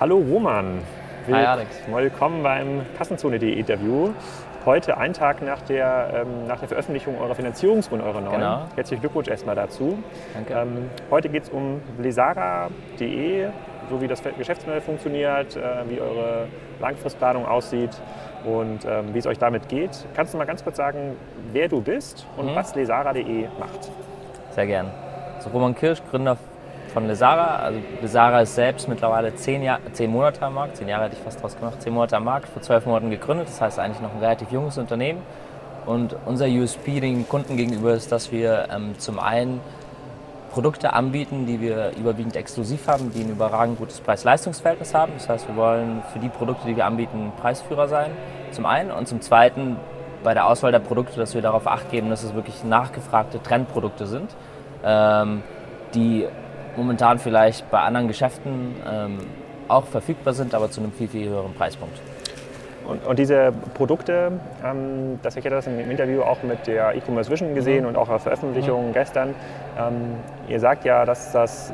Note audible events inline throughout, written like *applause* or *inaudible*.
Hallo Roman. Hi Alex. Willkommen beim Kassenzone.de Interview. Heute ein Tag nach der, ähm, nach der Veröffentlichung eurer Finanzierungsrunde, eurer neuen. Genau. Herzlichen Glückwunsch erstmal dazu. Danke. Ähm, heute geht es um lesara.de, so wie das Geschäftsmodell funktioniert, äh, wie eure Langfristplanung aussieht und ähm, wie es euch damit geht. Kannst du mal ganz kurz sagen, wer du bist und Mhm. was lesara.de macht? Sehr gern. Also Roman Kirsch, Gründer von Lesara. Also Lesara ist selbst mittlerweile zehn, Jahr, zehn Monate am Markt, zehn Jahre hätte ich fast draus gemacht, zehn Monate am Markt, vor zwölf Monaten gegründet. Das heißt eigentlich noch ein relativ junges Unternehmen. Und unser USP den Kunden gegenüber ist, dass wir ähm, zum einen Produkte anbieten, die wir überwiegend exklusiv haben, die ein überragend gutes Preis-Leistungs-Verhältnis haben. Das heißt, wir wollen für die Produkte, die wir anbieten, Preisführer sein, zum einen. Und zum zweiten bei der Auswahl der Produkte, dass wir darauf acht dass es wirklich nachgefragte Trendprodukte sind, ähm, die momentan vielleicht bei anderen Geschäften ähm, auch verfügbar sind, aber zu einem viel, viel höheren Preispunkt. Und, und diese Produkte, ähm, das ich hatte das im Interview auch mit der E-Commerce Vision gesehen und auch auf Veröffentlichungen gestern. Ähm, ihr sagt ja, dass das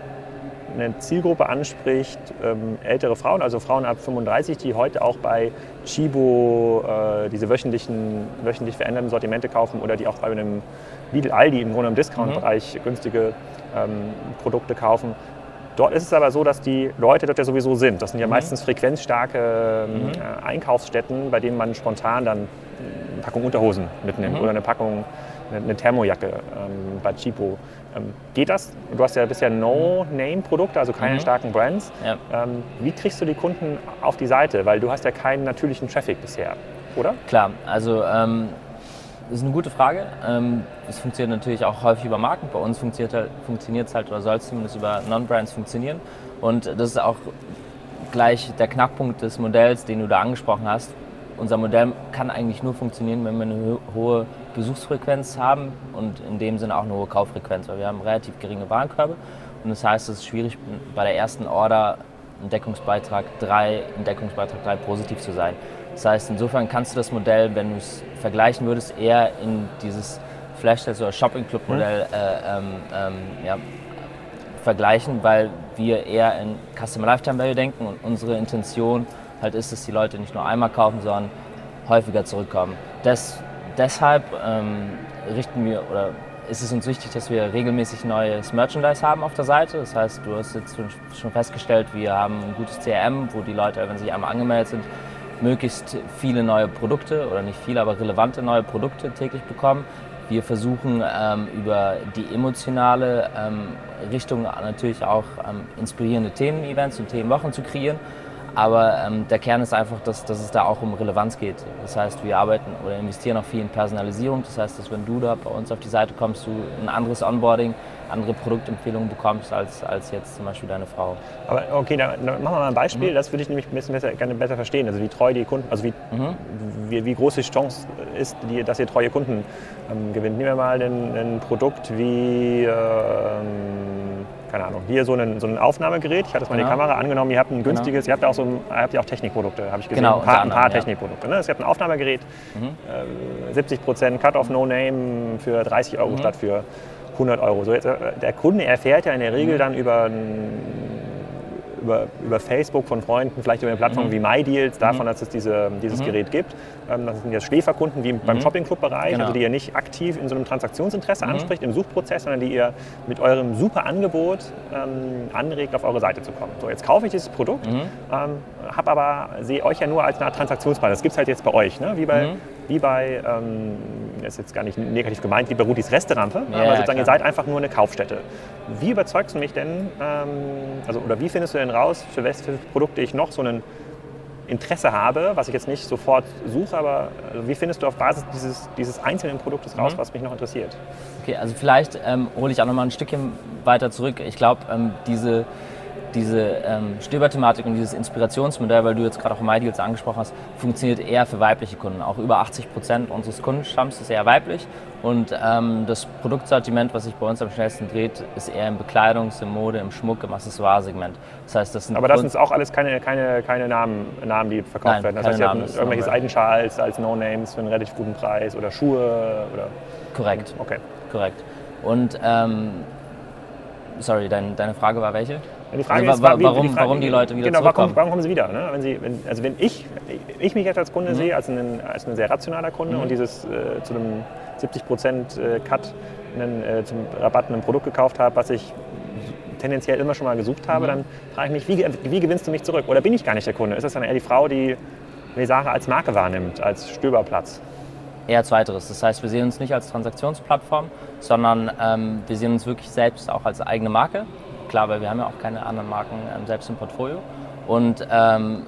eine Zielgruppe anspricht, ähm, ältere Frauen, also Frauen ab 35, die heute auch bei Chibo äh, diese wöchentlichen, wöchentlich veränderten Sortimente kaufen oder die auch bei einem Lidl Aldi im Grunde im Discount-Bereich günstige ähm, Produkte kaufen. Dort ist es aber so, dass die Leute dort ja sowieso sind. Das sind ja meistens frequenzstarke ähm, äh, Einkaufsstätten, bei denen man spontan dann eine Packung Unterhosen mitnimmt oder eine Packung, eine, Thermojacke ähm, bei Chipo. Ähm, geht das? Du hast ja bisher No-Name-Produkte, also keine starken Brands. Ja. Ähm, wie kriegst du die Kunden auf die Seite? Weil du hast ja keinen natürlichen Traffic bisher, oder? Klar, also ähm, das ist eine gute Frage. Ähm, Es funktioniert natürlich auch häufig über Marken. Bei uns funktioniert es halt, funktioniert's halt oder soll es zumindest über Non-Brands funktionieren. Und das ist auch gleich der Knackpunkt des Modells, den du da angesprochen hast. Unser Modell kann eigentlich nur funktionieren, wenn wir eine ho- hohe Besuchsfrequenz haben und in dem Sinne auch eine hohe Kauffrequenz, weil wir haben relativ geringe Warenkörbe. Und das heißt, es ist schwierig, bei der ersten Order einen Deckungsbeitrag 3, einen Deckungsbeitrag 3 positiv zu sein. Das heißt, insofern kannst du das Modell, wenn du es vergleichen würdest, eher in dieses Flash-Sales oder Shopping-Club-Modell äh, ähm, ähm, ja, vergleichen, weil wir eher in Customer Lifetime Value denken und unsere Intention halt ist, dass die Leute nicht nur einmal kaufen, sondern häufiger zurückkommen. Des, deshalb ähm, richten wir oder ist es uns wichtig, dass wir regelmäßig neues Merchandise haben auf der Seite. Das heißt, du hast jetzt schon- festgestellt, wir haben ein gutes CRM, wo die Leute, wenn sie sich einmal angemeldet sind, möglichst viele neue Produkte oder nicht viele, aber relevante neue Produkte täglich bekommen. Wir versuchen ähm, über die emotionale ähm, Richtung natürlich auch ähm, inspirierende Themen-Events und Themenwochen zu kreieren. Aber ähm, der Kern ist einfach, dass, dass es da auch um Relevanz geht. Das heißt, wir arbeiten oder investieren auch viel in Personalisierung. Das heißt, dass wenn du da bei uns auf die Seite kommst, du ein anderes Onboarding, andere Produktempfehlungen bekommst als, als jetzt zum Beispiel deine Frau. Aber okay, dann, dann machen wir mal ein Beispiel. Mhm. Das würde ich nämlich ein bisschen besser, gerne besser verstehen. Also wie treu die Kunden, also wie, Mhm. wie, wie groß die Chance ist, die, dass ihr treue Kunden ähm, gewinnt. Nehmen wir mal ein, Produkt wie, ähm, keine Ahnung, hier so ein, so ein Aufnahmegerät. Ich hatte es mal in die Genau. Kamera angenommen. Ihr habt ein günstiges, ihr habt ja auch, so ihr auch Technikprodukte, habe ich gesehen. Genau, ein paar, unter ein paar anderem, ja. Technikprodukte. Ne? Es gibt ein Aufnahmegerät, Mhm. äh, 70 Prozent Cut-off No Name für 30 Euro Mhm. statt für 100 Euro. So jetzt, äh, der Kunde erfährt ja in der Regel Mhm. dann über über, über Facebook von Freunden, vielleicht über eine Plattform Mhm. wie MyDeals, davon, dass es diese, dieses Gerät gibt. Ähm, das sind jetzt Schläferkunden wie beim Mhm. Shopping-Club-Bereich, Genau. also die ihr nicht aktiv in so einem Transaktionsinteresse Mhm. anspricht im Suchprozess, sondern die ihr mit eurem super Angebot ähm, anregt, auf eure Seite zu kommen. So, jetzt kaufe ich dieses Produkt, Mhm. ähm, habe aber, sehe euch ja nur als eine Art Transaktionspartner. Das gibt es halt jetzt bei euch, ne? wie bei, Mhm. wie bei ähm, das ist jetzt gar nicht negativ gemeint, wie bei Rutis Resterampe, Ja, aber sozusagen ihr klar. seid einfach nur eine Kaufstätte. Wie überzeugst du mich denn, ähm, also, oder wie findest du denn raus, für welche Produkte ich noch so ein Interesse habe, was ich jetzt nicht sofort suche, aber also wie findest du auf Basis dieses, dieses einzelnen Produktes raus, Mhm. was mich noch interessiert? Okay, also vielleicht ähm, hole ich auch noch mal ein Stückchen weiter zurück. Ich glaube, ähm, diese, diese ähm, Stöberthematik und dieses Inspirationsmodell, weil du jetzt gerade auch MyDeals angesprochen hast, funktioniert eher für weibliche Kunden. Auch über 80 Prozent unseres Kundenstamms ist eher weiblich. Und ähm, das Produktsortiment, was sich bei uns am schnellsten dreht, ist eher im Bekleidungs-, im Mode-, im Schmuck-, im Accessoire-Segment. Das heißt, das sind Aber das sind auch alles keine, keine, keine Namen, Namen, die verkauft Nein, werden. Das heißt, ihr Namen, habt ist irgendwelche. Seidenschals als No-Names für einen relativ guten Preis oder Schuhe oder. korrekt, Okay. korrekt. Und ähm, sorry, dein, deine Frage war welche? Die Frage also, ist, wa- wie- warum, die Frage- warum die Leute wieder genau, warum, zurückkommen. warum kommen sie wieder? Ne? Wenn sie, wenn, also wenn ich, ich mich jetzt als Kunde Mhm. sehe, als ein, als ein sehr rationaler Kunde und dieses äh, zu einem 70% äh, Cut einen, äh, zum Rabatt ein Produkt gekauft habe, was ich tendenziell immer schon mal gesucht habe, Mhm. dann frage ich mich, wie, wie gewinnst du mich zurück? Oder bin ich gar nicht der Kunde? Ist das dann eher die Frau, die Lesare als Marke wahrnimmt, als Stöberplatz? Eher zweiteres. Das heißt, wir sehen uns nicht als Transaktionsplattform, sondern ähm, wir sehen uns wirklich selbst auch als eigene Marke. Klar, weil wir haben ja auch keine anderen Marken ähm, selbst im Portfolio. Und ähm,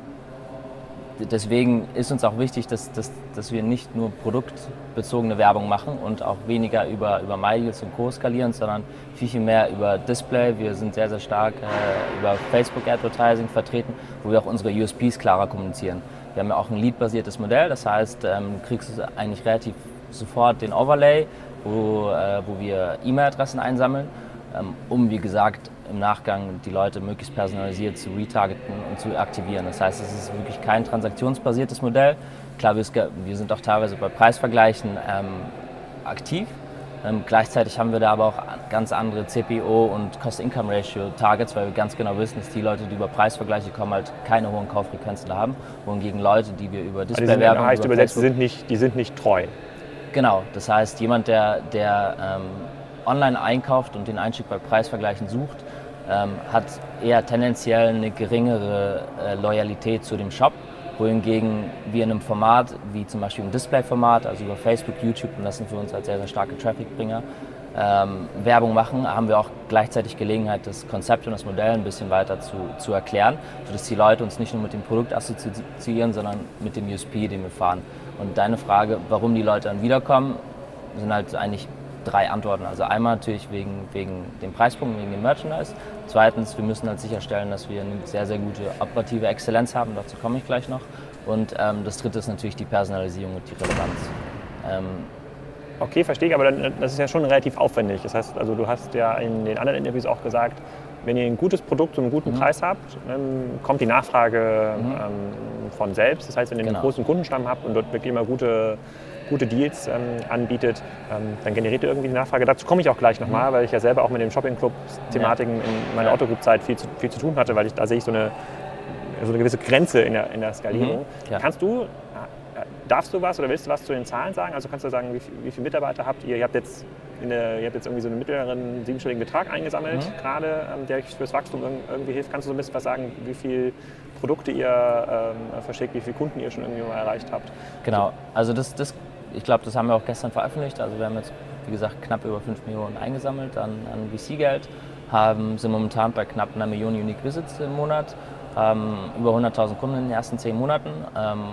deswegen ist uns auch wichtig, dass, dass, dass wir nicht nur produktbezogene Werbung machen und auch weniger über, über MyDeals und Co. skalieren, sondern viel, viel mehr über Display. Wir sind sehr, sehr stark äh, über Facebook Advertising vertreten, wo wir auch unsere USPs klarer kommunizieren. Wir haben ja auch ein Lead-basiertes Modell, das heißt, ähm, du kriegst eigentlich relativ sofort den Overlay, wo, äh, wo wir E-Mail-Adressen einsammeln, ähm, um, wie gesagt, im Nachgang die Leute möglichst personalisiert zu retargeten und zu aktivieren. Das heißt, es ist wirklich kein transaktionsbasiertes Modell. Klar, wir, sind auch teilweise bei Preisvergleichen ähm, aktiv. Ähm, gleichzeitig haben wir da aber auch ganz andere CPO und Cost-Income-Ratio-Targets, weil wir ganz genau wissen, dass die Leute, die über Preisvergleiche kommen, halt keine hohen Kauffrequenzen haben, wohingegen Leute, die wir über Also Display-Werbung, heißt über übersetzt, die Facebook- sind, nicht, die sind nicht treu. Genau, das heißt, jemand, der, der ähm, online einkauft und den Einstieg bei Preisvergleichen sucht, ähm, hat eher tendenziell eine geringere äh, Loyalität zu dem Shop, wohingegen wir in einem Format wie zum Beispiel im Display-Format, also über Facebook, YouTube, und das sind für uns als sehr, sehr starke Traffic-Bringer, ähm, Werbung machen, haben wir auch gleichzeitig Gelegenheit, das Konzept und das Modell ein bisschen weiter zu, zu erklären, sodass die Leute uns nicht nur mit dem Produkt assoziieren, sondern mit dem USP, den wir fahren. Und deine Frage, warum die Leute dann wiederkommen, sind halt eigentlich drei Antworten. Also einmal natürlich wegen, wegen dem Preispunkt, wegen dem Merchandise. Zweitens, wir müssen halt sicherstellen, dass wir eine sehr, sehr gute operative Exzellenz haben. Dazu komme ich gleich noch. Und ähm, das dritte ist natürlich die Personalisierung und die Relevanz. Ähm, Okay, verstehe ich, aber das ist ja schon relativ aufwendig. Das heißt, also du hast ja in den anderen Interviews auch gesagt, wenn ihr ein gutes Produkt zu einem guten Mhm. Preis habt, kommt die Nachfrage ähm, von selbst. Das heißt, wenn ihr einen Genau. großen Kundenstamm habt und dort wirklich immer gute, gute Deals ähm, anbietet, ähm, dann generiert ihr irgendwie die Nachfrage. Dazu komme ich auch gleich nochmal, weil ich ja selber auch mit den Shopping-Club-Thematiken in meiner Ja. Autogroup-Zeit viel, zu- viel zu tun hatte, weil ich, da sehe ich so eine, so eine gewisse Grenze in der, in der Skalierung. Mhm, ja. Kannst du, äh, darfst du was oder willst du was zu den Zahlen sagen? Also kannst du sagen, wie, wie viele Mitarbeiter habt ihr? Ihr habt jetzt, in der, ihr habt jetzt irgendwie so einen mittleren siebenstelligen Betrag eingesammelt, Mhm. gerade, ähm, der euch fürs Wachstum irg- irgendwie hilft. Kannst du so ein bisschen was sagen, wie viele Produkte ihr ähm, verschickt, wie viele Kunden ihr schon irgendwie mal erreicht habt? Genau, also das, das ich glaube, das haben wir auch gestern veröffentlicht. Also wir haben jetzt, wie gesagt, knapp über 5 Millionen eingesammelt an, an VC-Geld, haben, sind momentan bei knapp einer Million Unique Visits im Monat, haben über 100.000 Kunden in den ersten 10 Monaten, ähm,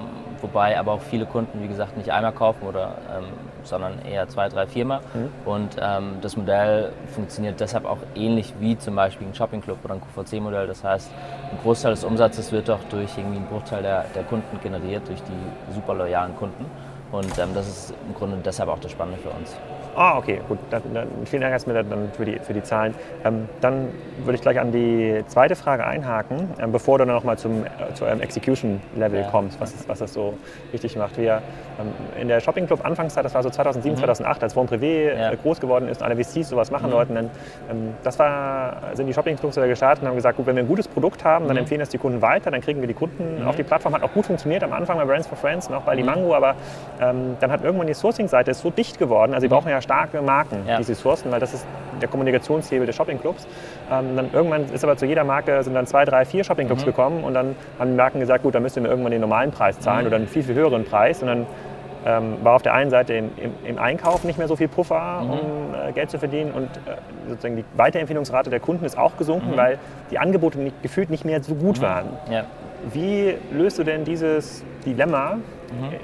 wobei aber auch viele Kunden, wie gesagt, nicht einmal kaufen, oder, ähm, sondern eher zwei, drei, viermal. Und ähm, das Modell funktioniert deshalb auch ähnlich wie zum Beispiel ein Shopping Club oder ein QVC-Modell. Das heißt, ein Großteil des Umsatzes wird doch durch irgendwie einen Bruchteil der, der Kunden generiert, durch die super loyalen Kunden. Und ähm, das ist im Grunde deshalb auch das Spannende für uns. Ah, okay, gut. Dann, dann, vielen Dank erstmal dann für die, für die Zahlen. Ähm, dann würde ich gleich an die zweite Frage einhaken, ähm, bevor du dann nochmal zum, äh, zu eurem Execution-Level Ja. kommst, was, was das so wichtig macht. Wir ähm, in der Shopping Club Anfangszeit, das war so 2007, 2008, als Wohn Privé Ja. äh, groß geworden ist und alle VCs sowas machen wollten, dann ähm, das war, sind die Shopping Clubs gestartet und haben gesagt, gut, wenn wir ein gutes Produkt haben, dann empfehlen das die Kunden weiter, dann kriegen wir die Kunden auf die Plattform. Hat auch gut funktioniert am Anfang bei Brands for Friends und auch bei Limango, aber ähm, dann hat irgendwann die Sourcing-Seite so dicht geworden, also sie brauchen ja starke Marken, Ja. die sie sourcen, weil das ist der Kommunikationshebel der Shopping-Clubs. Ähm, dann irgendwann ist aber zu jeder Marke sind dann zwei, drei, vier Shopping-Clubs gekommen und dann haben die Marken gesagt, gut, dann müsst ihr mir irgendwann den normalen Preis zahlen oder einen viel, viel höheren Preis und dann ähm, war auf der einen Seite im, im, im Einkauf nicht mehr so viel Puffer, um äh, Geld zu verdienen und äh, sozusagen die Weiterempfehlungsrate der Kunden ist auch gesunken, weil die Angebote nicht, gefühlt nicht mehr so gut waren. Ja. Wie löst du denn dieses Dilemma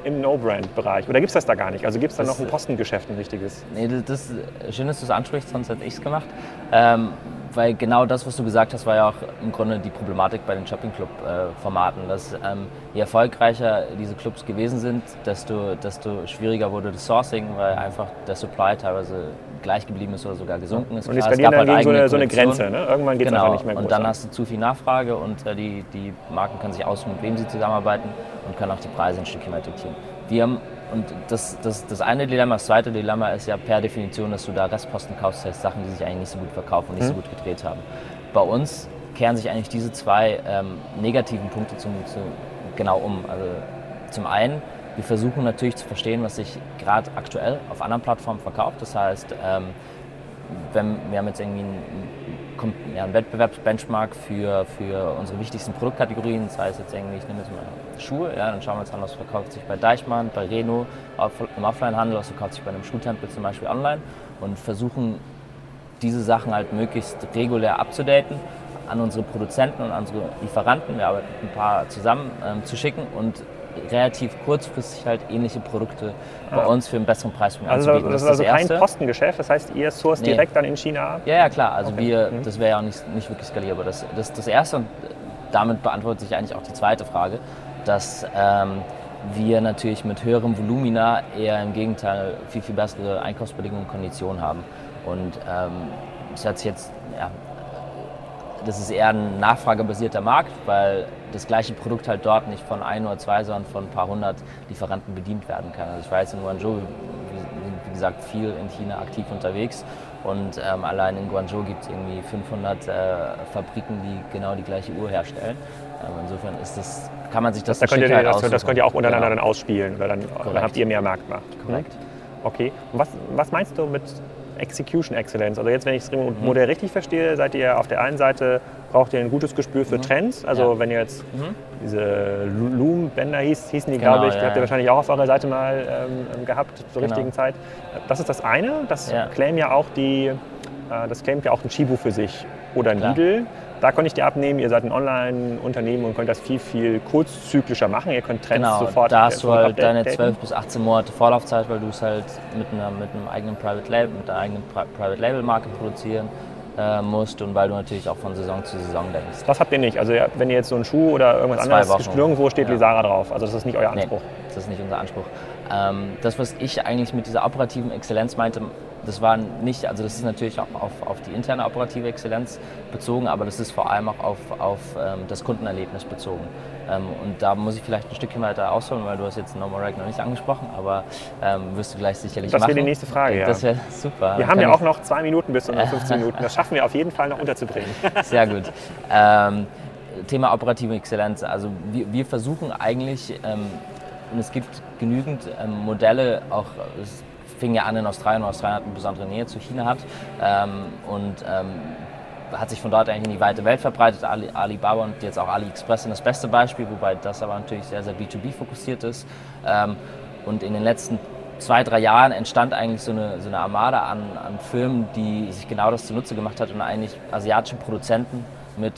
im No-Brand-Bereich? Oder gibt es das da gar nicht? Also gibt es da noch ein Postengeschäft, ein richtiges? Nee, das, das schön, dass du es ansprichst, sonst hätte ich es gemacht. Ähm, weil genau das, was du gesagt hast, war ja auch im Grunde die Problematik bei den Shopping Club-Formaten, dass ähm, je erfolgreicher diese Clubs gewesen sind, desto, desto schwieriger wurde das Sourcing, weil einfach der Supply teilweise gleich geblieben ist oder sogar gesunken ist. Und Klar, es gab dann halt so eine, so eine. Grenze. Ne? Irgendwann geht es Genau, einfach nicht mehr und groß dann an. hast du zu viel Nachfrage und äh, die, die Marken können sich aussuchen, mit wem sie zusammenarbeiten und können auch die Preise ein Stückchen mehr diktieren. Wir haben, und das, das, das eine Dilemma, das zweite Dilemma ist ja per Definition, dass du da Restposten kaufst, das heißt Sachen, die sich eigentlich nicht so gut verkaufen und nicht Mhm. so gut gedreht haben. Bei uns kehren sich eigentlich diese zwei ähm, negativen Punkte zum, zu, genau um. Also zum einen, wir versuchen natürlich zu verstehen, was sich gerade aktuell auf anderen Plattformen verkauft. Das heißt, ähm, wenn, wir haben jetzt irgendwie einen, ja, einen Wettbewerbsbenchmark für, für unsere wichtigsten Produktkategorien, das heißt jetzt irgendwie, ich nehme jetzt mal Schuhe, ja, dann schauen wir uns an, was verkauft sich bei Deichmann, bei Reno, im Offline-Handel, was verkauft sich bei einem Schuhtempel zum Beispiel online und versuchen diese Sachen halt möglichst regulär abzudaten an unsere Produzenten und unsere Lieferanten, wir arbeiten ein paar zusammen, ähm, zu schicken und relativ kurzfristig halt ähnliche Produkte ah. bei uns für einen besseren Preis also anzubieten. Das, das ist also kein Postengeschäft, das heißt, ihr sourced nee. direkt dann in China Ja, ja, klar. Also okay. wir, mhm. das wäre ja auch nicht, nicht wirklich skalierbar. Das, das, das erste und damit beantwortet sich eigentlich auch die zweite Frage, dass ähm, wir natürlich mit höherem Volumina eher im Gegenteil viel, viel bessere Einkaufsbedingungen und Konditionen haben. Und ähm, das hat sich jetzt, ja, das ist eher ein nachfragebasierter Markt, weil das gleiche Produkt halt dort nicht von ein oder zwei, sondern von ein paar hundert Lieferanten bedient werden kann. Also ich weiß, in Guangzhou, wir sind wie gesagt viel in China aktiv unterwegs und ähm, allein in Guangzhou gibt es irgendwie 500 äh, Fabriken, die genau die gleiche Uhr herstellen. Ähm, insofern ist das, kann man sich das, das, da könnt ihr, das, das könnt ihr auch untereinander genau. dann ausspielen, weil dann, dann, habt ihr mehr Marktmacht. Korrekt. Okay. Und was, was meinst du mit Execution Excellence. Also jetzt, wenn ich das Modell richtig verstehe, seid ihr auf der einen Seite braucht ihr ein gutes Gespür für mhm. Trends. Also ja. wenn ihr jetzt mhm. diese Loom-Bänder hieß, hießen die, genau, glaube ich, die habt ihr wahrscheinlich auch auf eurer Seite mal ähm, gehabt zur genau. richtigen Zeit. Das ist das eine. Das ja. claim ja auch die, äh, das claimt ja auch ein Chibu für sich oder ein Klar. Lidl. Da konnte ich dir abnehmen, ihr seid ein Online-Unternehmen und könnt das viel, viel kurzzyklischer machen. Ihr könnt Trends genau, sofort Da hast du halt deine 12 bis 18 Monate Vorlaufzeit, weil du es halt mit, einer, mit einem eigenen Private Label, mit einer eigenen Private Label Marke produzieren äh, musst und weil du natürlich auch von Saison zu Saison denkst. Das habt ihr nicht. Also wenn ihr jetzt so einen Schuh oder irgendwas Zwei anderes, Wochen. nirgendwo steht ja. Lisara drauf. Also das ist nicht euer Anspruch. Nee, das ist nicht unser Anspruch. Ähm, das, was ich eigentlich mit dieser operativen Exzellenz meinte, das war nicht, also das ist natürlich auch auf, auf die interne operative Exzellenz bezogen, aber das ist vor allem auch auf, auf ähm, das Kundenerlebnis bezogen. Ähm, und da muss ich vielleicht ein Stückchen weiter ausholen, weil du hast jetzt No More Rag noch nicht angesprochen, aber ähm, wirst du gleich sicherlich das machen. Das wäre die nächste Frage, ja. Das wäre super. Wir haben ja auch noch zwei Minuten bis zu 15 *laughs* Minuten. Das schaffen wir auf jeden Fall noch unterzubringen. *laughs* Sehr gut. Ähm, Thema operative Exzellenz. Also wir, wir versuchen eigentlich, ähm, und es gibt genügend ähm, Modelle, auch fing ja an in Australien, und Australien hat eine besondere Nähe zu China hat. Ähm, und ähm, hat sich von dort eigentlich in die weite Welt verbreitet. Ali, Alibaba und jetzt auch AliExpress sind das beste Beispiel, wobei das aber natürlich sehr, sehr B2B fokussiert ist. Ähm, und in den letzten zwei, drei Jahren entstand eigentlich so eine, so eine Armada an, an Firmen, die sich genau das zunutze gemacht hat und eigentlich asiatische Produzenten mit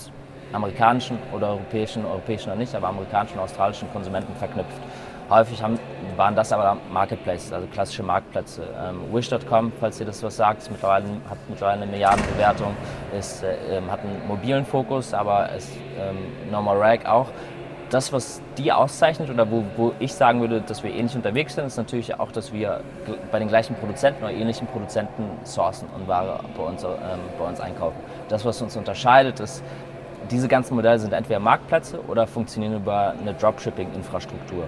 amerikanischen oder europäischen, europäischen oder nicht, aber amerikanischen australischen Konsumenten verknüpft. Häufig haben, waren das aber Marketplaces, also klassische Marktplätze. Ähm, Wish.com, falls ihr das was sagt, mittlerweile, hat mittlerweile eine Milliardenbewertung, ist, äh, ähm, hat einen mobilen Fokus, aber ist ähm, Normal Rag auch. Das, was die auszeichnet oder wo, wo ich sagen würde, dass wir ähnlich unterwegs sind, ist natürlich auch, dass wir bei den gleichen Produzenten oder ähnlichen Produzenten sourcen und Ware bei uns, ähm, bei uns einkaufen. Das, was uns unterscheidet, ist, diese ganzen Modelle sind entweder Marktplätze oder funktionieren über eine Dropshipping-Infrastruktur.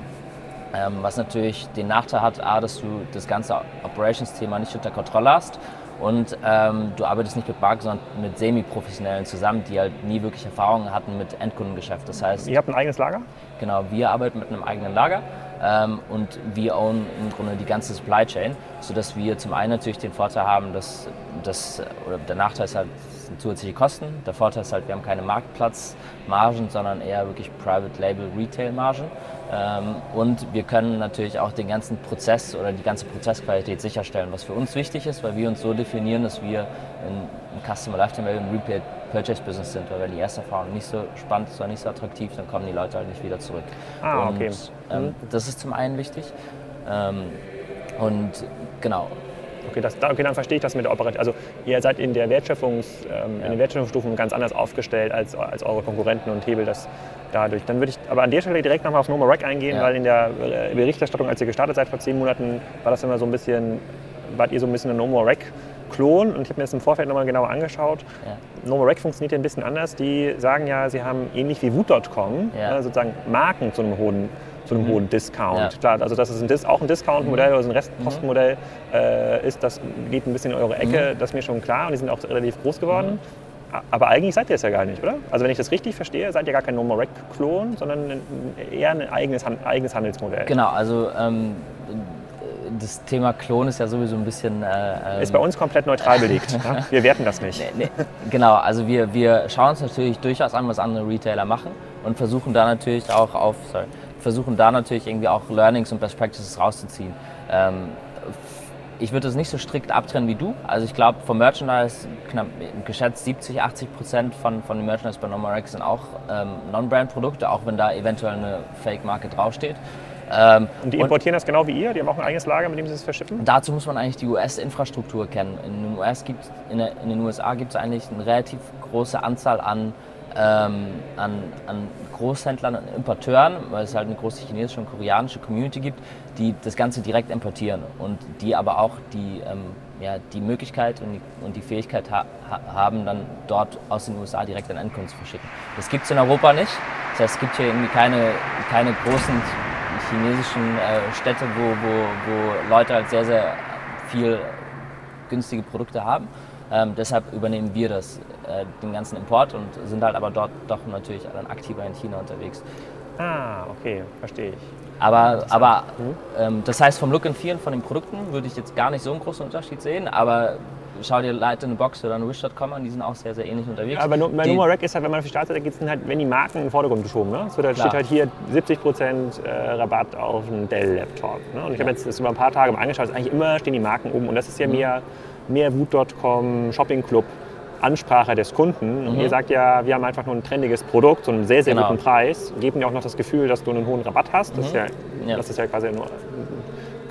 Ähm, was natürlich den Nachteil hat, A, dass du das ganze Operations-Thema nicht unter Kontrolle hast und ähm, du arbeitest nicht mit Marken, sondern mit Semi-Professionellen zusammen, die halt nie wirklich Erfahrungen hatten mit Endkundengeschäft. Das heißt, ihr habt ein eigenes Lager? Genau, wir arbeiten mit einem eigenen Lager ähm, und wir own im Grunde die ganze Supply Chain, sodass wir zum einen natürlich den Vorteil haben, dass, dass oder der Nachteil ist halt sind zusätzliche Kosten. Der Vorteil ist halt, wir haben keine Marktplatzmargen, sondern eher wirklich Private Label Retail Margen. Ähm, und wir können natürlich auch den ganzen Prozess oder die ganze Prozessqualität sicherstellen, was für uns wichtig ist, weil wir uns so definieren, dass wir ein Customer Lifetime Value und Repeat Purchase Business sind, weil wenn die erste Erfahrung nicht so spannend ist oder nicht so attraktiv, dann kommen die Leute halt nicht wieder zurück. Ah, okay. Und, ähm, mhm. Das ist zum einen wichtig. Ähm, und genau, Okay, das, okay, dann verstehe ich das mit der Operation. Also ihr seid in, der Wertschöpfungs, ähm, ja. in den Wertschöpfungsstufen ganz anders aufgestellt als, als eure Konkurrenten und hebel das dadurch. Dann würde ich aber an der Stelle direkt nochmal auf Normal Rack eingehen, ja. weil in der äh, Berichterstattung, als ihr gestartet seid vor zehn Monaten, war das immer so ein bisschen, wart ihr so ein bisschen ein Normal Rack Klon und ich habe mir das im Vorfeld nochmal genauer angeschaut. Ja. Normal Rack funktioniert ja ein bisschen anders. Die sagen ja, sie haben ähnlich wie Woot.com ja. äh, sozusagen Marken zu einem hohen zu einem mhm. hohen Discount. Ja. Klar, also dass es ein Dis auch ein Discount-Modell oder ein Restpostenmodell mhm. äh, ist, das geht ein bisschen in eure Ecke, mhm. das ist mir schon klar und die sind auch relativ groß geworden. Aber eigentlich seid ihr es ja gar nicht, oder? Also wenn ich das richtig verstehe, seid ihr gar kein Nomorec-Klon, sondern eher ein eigenes, eigenes Handelsmodell. Genau, also ähm, das Thema Klon ist ja sowieso ein bisschen... Äh, ist bei uns komplett neutral belegt. *laughs* wir werten das nicht. Nee, nee, genau, also wir, wir schauen uns natürlich durchaus an, was andere Retailer machen und versuchen da natürlich auch auf... Sorry, versuchen da natürlich irgendwie auch Learnings und Best Practices rauszuziehen. Ähm, ich würde das nicht so strikt abtrennen wie du. Also ich glaube, vom Merchandise knapp geschätzt 70, 80 Prozent von, von dem Merchandise bei Nomarex sind auch ähm, Non-Brand-Produkte, auch wenn da eventuell eine Fake-Marke draufsteht. Ähm, und die importieren und das genau wie ihr? Die haben auch ein eigenes Lager, mit dem sie es verschiffen? Dazu muss man eigentlich die US-Infrastruktur kennen. In den, US gibt's, in, der, in den USA gibt es eigentlich eine relativ große Anzahl an ähm, an, an, Großhändlern und Importeuren, weil es halt eine große chinesische und koreanische Community gibt, die das Ganze direkt importieren und die aber auch die, ähm, ja, die Möglichkeit und die, und die Fähigkeit ha haben, dann dort aus den USA direkt an Endkunden zu verschicken. Das gibt es in Europa nicht. Das heißt, es gibt hier irgendwie keine, keine großen chinesischen äh, Städte, wo, wo, wo Leute halt sehr, sehr viel günstige Produkte haben. Ähm, deshalb übernehmen wir das, äh, den ganzen Import und sind halt aber dort doch natürlich dann aktiver in China unterwegs. Ah, okay, verstehe ich. Aber, aber mhm. ähm, das heißt, vom Look and Feel von den Produkten würde ich jetzt gar nicht so einen großen Unterschied sehen, aber schau dir Light in a Box oder an Wish.com an, die sind auch sehr, sehr ähnlich unterwegs. Aber bei die, Nummer Rack ist halt, wenn man auf die Startseite geht, sind halt, wenn die Marken in den Vordergrund geschoben. Ne? So, da steht halt hier 70% äh, Rabatt auf einen Dell-Laptop. Ne? Und ich habe jetzt das über ein paar Tage mal angeschaut, eigentlich immer stehen die Marken oben. Und das ist ja mhm. mehr, mehr Wut.com, Shopping Club. Ansprache des Kunden. Und mhm. ihr sagt ja, wir haben einfach nur ein trendiges Produkt, so einen sehr, sehr genau. guten Preis, geben dir auch noch das Gefühl, dass du einen hohen Rabatt hast. Das, mhm. ist, ja, ja. das ist ja quasi nur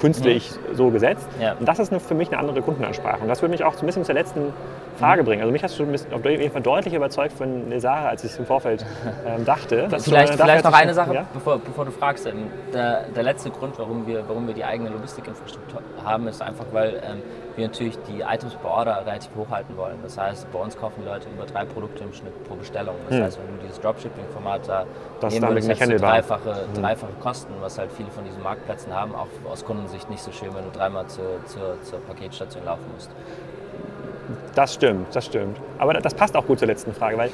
künstlich mhm. so gesetzt. Ja. Und das ist eine, für mich eine andere Kundenansprache. Und das würde mich auch ein bisschen zur letzten Frage mhm. bringen. Also mich hast du auf jeden Fall deutlich überzeugt von der Sache, als ich es im Vorfeld ähm, dachte. *laughs* vielleicht vielleicht noch eine Sache, ja? bevor, bevor, du fragst. Ähm, der, der, letzte Grund, warum wir, warum wir die eigene Logistikinfrastruktur haben, ist einfach, weil ähm, wir natürlich die Items per Order relativ hochhalten wollen. Das heißt, bei uns kaufen die Leute über drei Produkte im Schnitt pro Bestellung. Das hm. heißt, wenn du dieses Dropshipping-Format da das nehmen würdest, hättest du dreifache, hm. dreifache Kosten, was halt viele von diesen Marktplätzen haben. Auch aus Kundensicht nicht so schön, wenn du dreimal zur, zur, zur Paketstation laufen musst. Das stimmt, das stimmt. Aber das passt auch gut zur letzten Frage, weil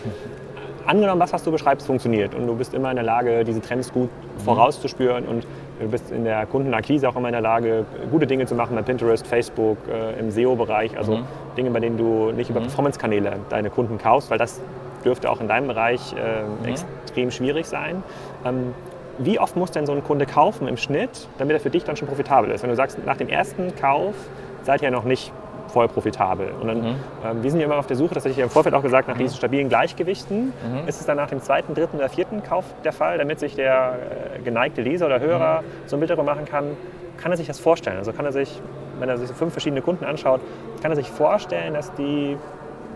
angenommen, das, was du beschreibst, funktioniert und du bist immer in der Lage, diese Trends gut mhm. vorauszuspüren und du bist in der Kundenakquise auch immer in der Lage, gute Dinge zu machen bei Pinterest, Facebook, äh, im SEO-Bereich, also mhm. Dinge, bei denen du nicht über mhm. Performance-Kanäle deine Kunden kaufst, weil das dürfte auch in deinem Bereich äh, mhm. extrem schwierig sein. Ähm, wie oft muss denn so ein Kunde kaufen im Schnitt, damit er für dich dann schon profitabel ist? Wenn du sagst, nach dem ersten Kauf seid ihr ja noch nicht voll profitabel. Und dann, mhm. ähm, wir sind ja immer auf der Suche, das hatte ich ja im Vorfeld auch gesagt, nach mhm. diesen stabilen Gleichgewichten. Mhm. Ist es dann nach dem zweiten, dritten oder vierten Kauf der Fall, damit sich der äh, geneigte Leser oder Hörer mhm. so ein Bild darüber machen kann, kann er sich das vorstellen? Also kann er sich, wenn er sich so fünf verschiedene Kunden anschaut, kann er sich vorstellen, dass die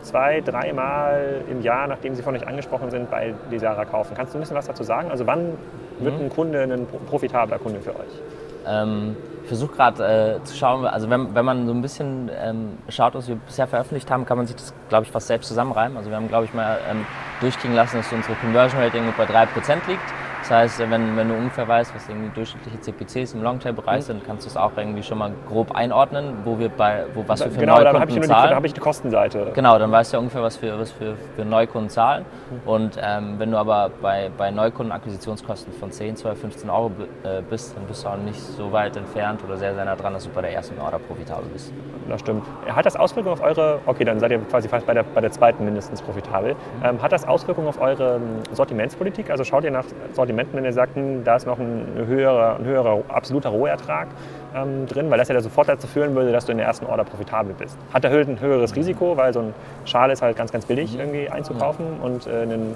zwei, dreimal im Jahr, nachdem sie von euch angesprochen sind, bei Desara kaufen. Kannst du ein bisschen was dazu sagen? Also wann wird mhm. ein Kunde ein profitabler Kunde für euch? Ähm, ich versuche gerade äh, zu schauen, also wenn, wenn man so ein bisschen ähm, schaut, was wir bisher veröffentlicht haben, kann man sich das, glaube ich, fast selbst zusammenreimen. Also wir haben, glaube ich, mal ähm, durchgehen lassen, dass unsere Conversion Rate bei 3% liegt. Das heißt, wenn, wenn du ungefähr weißt, was irgendwie durchschnittliche CPCs im Longtail-Bereich mhm. sind, kannst du es auch irgendwie schon mal grob einordnen, wo wir bei, wo, was wir für genau, Neukunden zahlen. Dann habe ich die Kostenseite. Genau, dann weißt du ja ungefähr, was wir, was wir für Neukunden zahlen. Mhm. Und ähm, wenn du aber bei, bei Neukundenakquisitionskosten von 10, 12, 15 Euro äh, bist, dann bist du auch nicht so weit entfernt oder sehr, sehr nah dran, dass du bei der ersten Order profitabel bist. Das stimmt. Hat das Auswirkungen auf eure, okay, dann seid ihr quasi fast bei der, bei der zweiten mindestens profitabel. Mhm. Ähm, hat das Auswirkungen auf eure ähm, Sortimentspolitik? Also schaut ihr nach Sortimenten, wenn ihr sagt, hm, da ist noch ein höherer, ein höherer absoluter Rohertrag ähm, drin, weil das ja sofort dazu führen würde, dass du in der ersten Order profitabel bist. Hat der Höhle ein höheres Risiko, weil so ein Schal ist halt ganz, ganz billig mhm. irgendwie einzukaufen und äh, einen,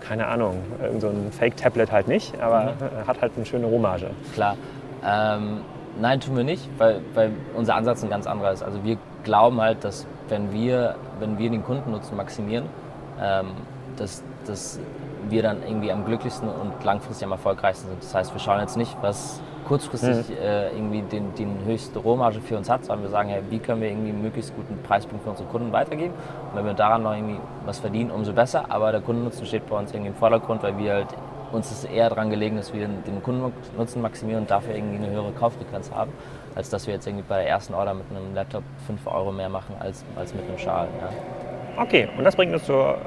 keine Ahnung, so ein Fake-Tablet halt nicht, aber mhm. *laughs* hat halt eine schöne Rohmarge. Klar. Ähm, nein, tun wir nicht, weil, weil unser Ansatz ein ganz anderer ist. Also wir glauben halt, dass wenn wir, wenn wir den Kundennutzen maximieren, ähm, dass, dass wir dann irgendwie am glücklichsten und langfristig am erfolgreichsten sind. Das heißt, wir schauen jetzt nicht, was kurzfristig mhm. äh, irgendwie den, den höchste Rohmarge für uns hat, sondern wir sagen, hey, wie können wir irgendwie einen möglichst guten Preispunkt für unsere Kunden weitergeben. Und wenn wir daran noch irgendwie was verdienen, umso besser. Aber der Kundennutzen steht bei uns irgendwie im Vordergrund, weil wir halt uns ist eher daran gelegen, dass wir den Kundennutzen maximieren und dafür irgendwie eine höhere Kauffrequenz haben, als dass wir jetzt irgendwie bei der ersten Order mit einem Laptop 5 Euro mehr machen als, als mit einem Schal. Ja. Okay, und das bringt uns zur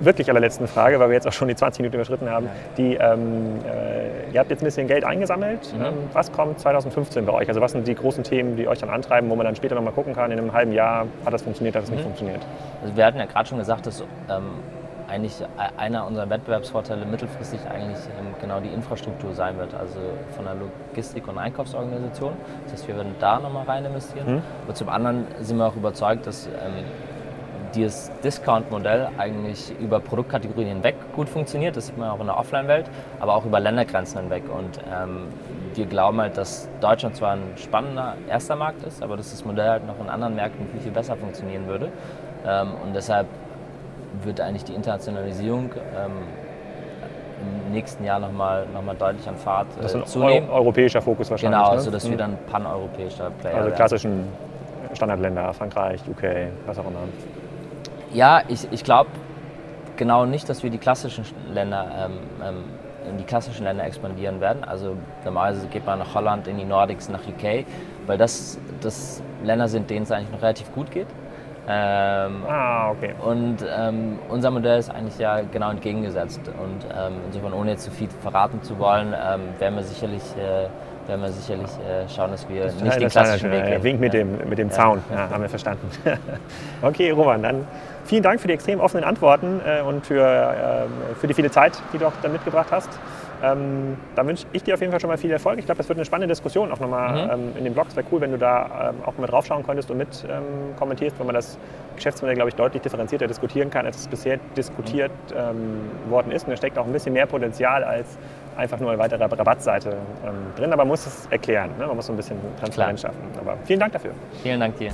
wirklich allerletzten Frage, weil wir jetzt auch schon die 20 Minuten überschritten haben. Die, ähm, äh, ihr habt jetzt ein bisschen Geld eingesammelt. Mhm. Ähm, was kommt 2015 bei euch? Also was sind die großen Themen, die euch dann antreiben, wo man dann später nochmal gucken kann, in einem halben Jahr hat das funktioniert, hat das mhm. nicht funktioniert? Also wir hatten ja gerade schon gesagt, dass ähm, eigentlich e-, einer unserer Wettbewerbsvorteile mittelfristig eigentlich ähm, genau die Infrastruktur sein wird, also von der Logistik- und Einkaufsorganisation. Das heißt, wir werden da nochmal rein investieren. Mhm. Und zum anderen sind wir auch überzeugt, dass ähm, dieses Discount-Modell eigentlich über Produktkategorien hinweg gut funktioniert. Das sieht man auch in der Offline-Welt, aber auch über Ländergrenzen hinweg. Und ähm, wir glauben halt, dass Deutschland zwar ein spannender erster Markt ist, aber dass das Modell halt noch in anderen Märkten viel, viel besser funktionieren würde. Ähm, und deshalb wird eigentlich die Internationalisierung ähm, im nächsten Jahr nochmal noch mal deutlich an Fahrt äh, das ist ein zunehmen. europäischer Fokus wahrscheinlich. Genau, ne? sodass mhm. wir dann paneuropäischer Player Also klassischen Standardländer, Frankreich, UK, was auch immer. Ja, ich, ich glaube genau nicht, dass wir die klassischen Länder ähm, ähm, in die klassischen Länder expandieren werden. Also normalerweise geht man nach Holland, in die Nordics, nach UK, weil das, das Länder sind, denen es eigentlich noch relativ gut geht. Ähm, ah, okay. Und ähm, unser Modell ist eigentlich ja genau entgegengesetzt. Und ähm, insofern, ohne jetzt zu viel verraten zu wollen, ähm, werden wir sicherlich äh, werden wir sicherlich äh, schauen, dass wir das nicht den klassischen Weg gehen. Wink mit, ja. dem, mit dem Zaun, *laughs* ja, haben wir verstanden. *laughs* okay, Roman, dann vielen Dank für die extrem offenen Antworten äh, und für, äh, für die viele Zeit, die du auch dann mitgebracht hast. Ähm, da wünsche ich dir auf jeden Fall schon mal viel Erfolg. Ich glaube, das wird eine spannende Diskussion auch nochmal mhm. ähm, in den Blogs. Wäre cool, wenn du da ähm, auch mit draufschauen könntest und mit ähm, kommentierst, weil man das Geschäftsmodell, glaube ich, deutlich differenzierter diskutieren kann, als es bisher diskutiert mhm. worden ist. Und da steckt auch ein bisschen mehr Potenzial als einfach nur eine weitere Rabattseite ähm, drin. Aber man muss es erklären. Ne? Man muss so ein bisschen Transparenz schaffen. Aber vielen Dank dafür. Vielen Dank dir.